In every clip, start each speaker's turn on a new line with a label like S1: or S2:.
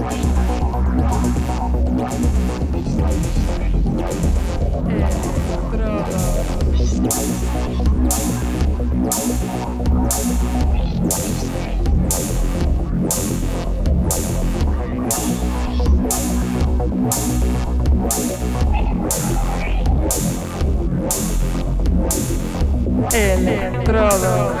S1: Estrada. Electrodos.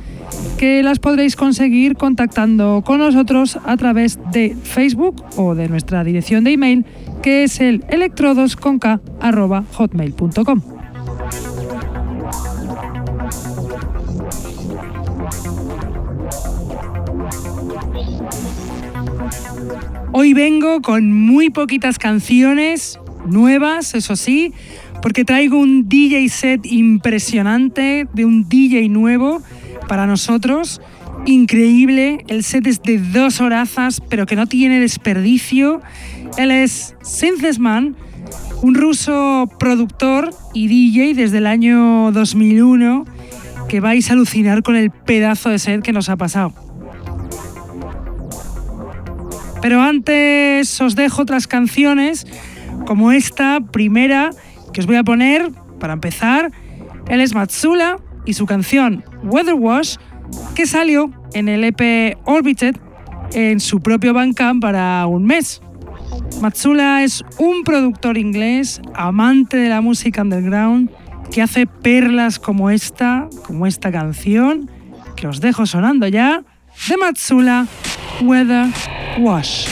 S1: que las podréis conseguir contactando con nosotros a través de Facebook o de nuestra dirección de email que es el electrodosconk.hotmail.com. Hoy vengo con muy poquitas canciones nuevas, eso sí, porque traigo un DJ set impresionante de un DJ nuevo para nosotros. Increíble, el set es de dos horazas, pero que no tiene desperdicio. Él es Synthesman, un ruso productor y DJ desde el año 2001, que vais a alucinar con el pedazo de set que nos ha pasado. Pero antes os dejo otras canciones, como esta primera que os voy a poner para empezar. Él es Matsula y su canción Weather Wash, que salió en el EP Orbited en su propio Bandcamp para un mes. Matsula es un productor inglés, amante de la música underground, que hace perlas como esta, como esta canción, que os dejo sonando ya, de Matsula, Weather Wash.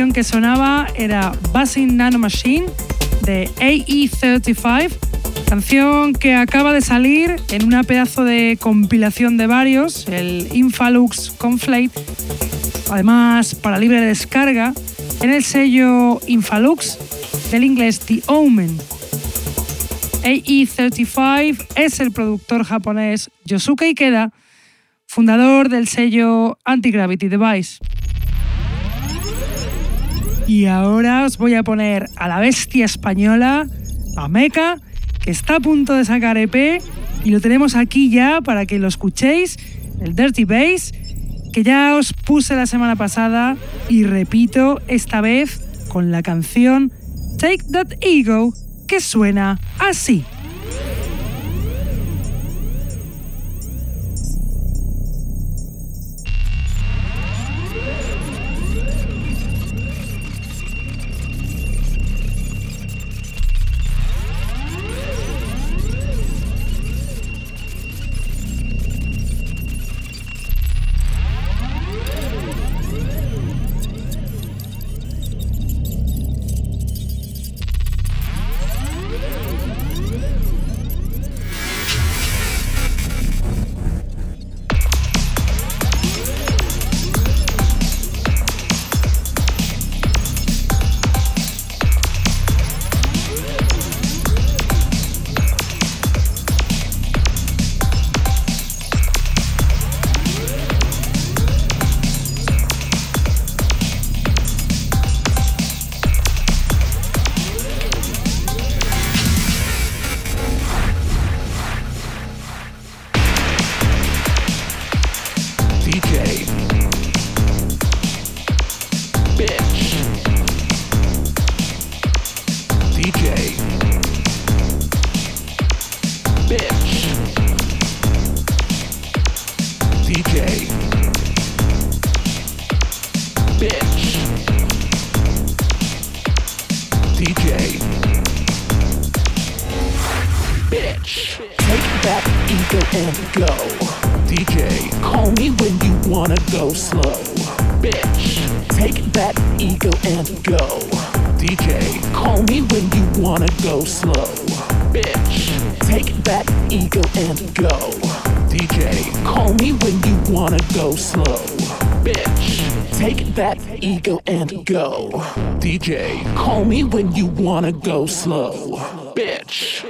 S1: Canción que sonaba era Buzzing Nano Machine de AE35, canción que acaba de salir en una pedazo de compilación de varios, el Infalux Conflate, además para libre descarga, en el sello Infalux del inglés The Omen. AE35 es el productor japonés Yosuke Ikeda, fundador del sello Anti-Gravity Device. Y ahora os voy a poner a la bestia española, a Mecha, que está a punto de sacar EP y lo tenemos aquí ya para que lo escuchéis, el Dirty Bass, que ya os puse la semana pasada y repito esta vez con la canción Take That Ego, que suena así.
S2: DJ. Bitch. DJ. Bitch. DJ. Bitch. Take that ego and go. DJ. Call me when you wanna go slow. Bitch. Take that ego and go. DJ, call me when you wanna go slow. Bitch, take that ego and go. DJ, call me when you wanna go slow. Bitch, take that ego and go. DJ, call me when you wanna go slow. Bitch.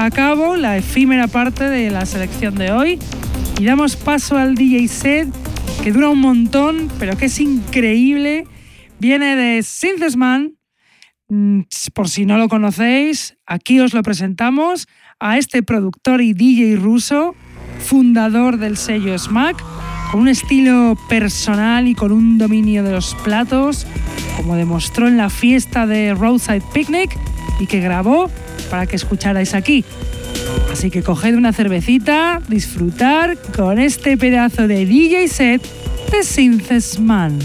S1: Canción acabo la efímera parte de la selección de hoy y damos paso al DJ set que dura un montón, pero que es increíble. Viene de Synthesman. Mm, por si no lo conocéis, aquí os lo presentamos a este productor y DJ ruso, fundador del sello Smack, con un estilo personal y con un dominio de los platos, como demostró en la fiesta de Roadside Picnic y que grabó para que escucharais aquí. Así que coged una cervecita, disfrutar con este pedazo de DJ set de Synthesman.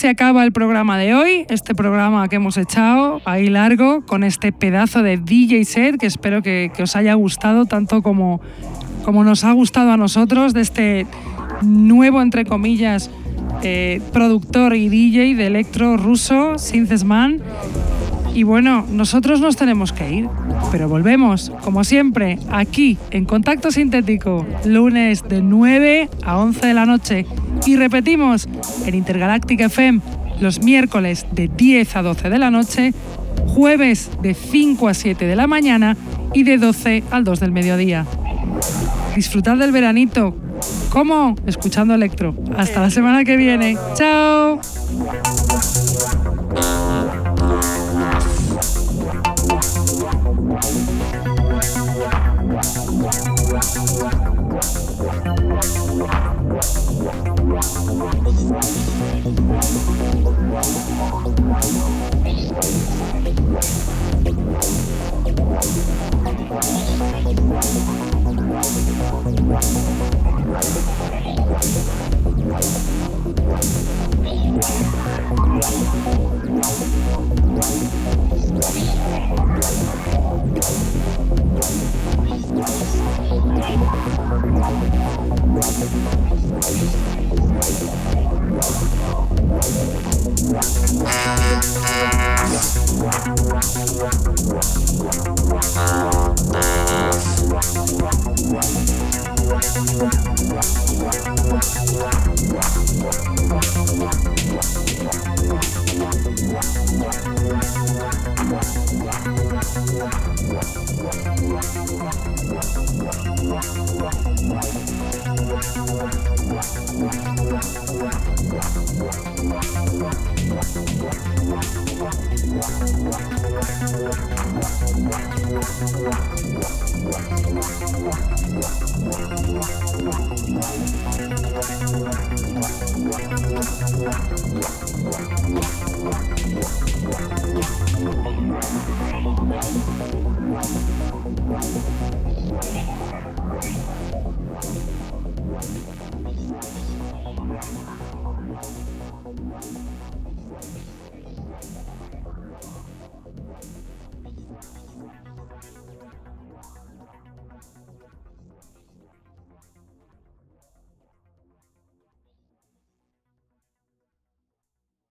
S1: Se acaba el programa de hoy, este programa que hemos echado ahí largo, con este pedazo de DJ set que espero que, os haya gustado tanto como, como nos ha gustado a nosotros, de este nuevo, entre comillas, eh, productor y DJ de electro ruso, Synthesman. Y bueno, nosotros nos tenemos que ir, pero volvemos, como siempre, aquí en Contacto Sintético, lunes de 9 a 11 de la noche. Y repetimos, en Intergaláctica FM, los miércoles de 10 a 12 de la noche, jueves de 5 a 7 de la mañana y de 12 al 2 del mediodía. Disfrutad del veranito. ¿Cómo? Escuchando Electro. Hasta la semana que viene. ¡Chao!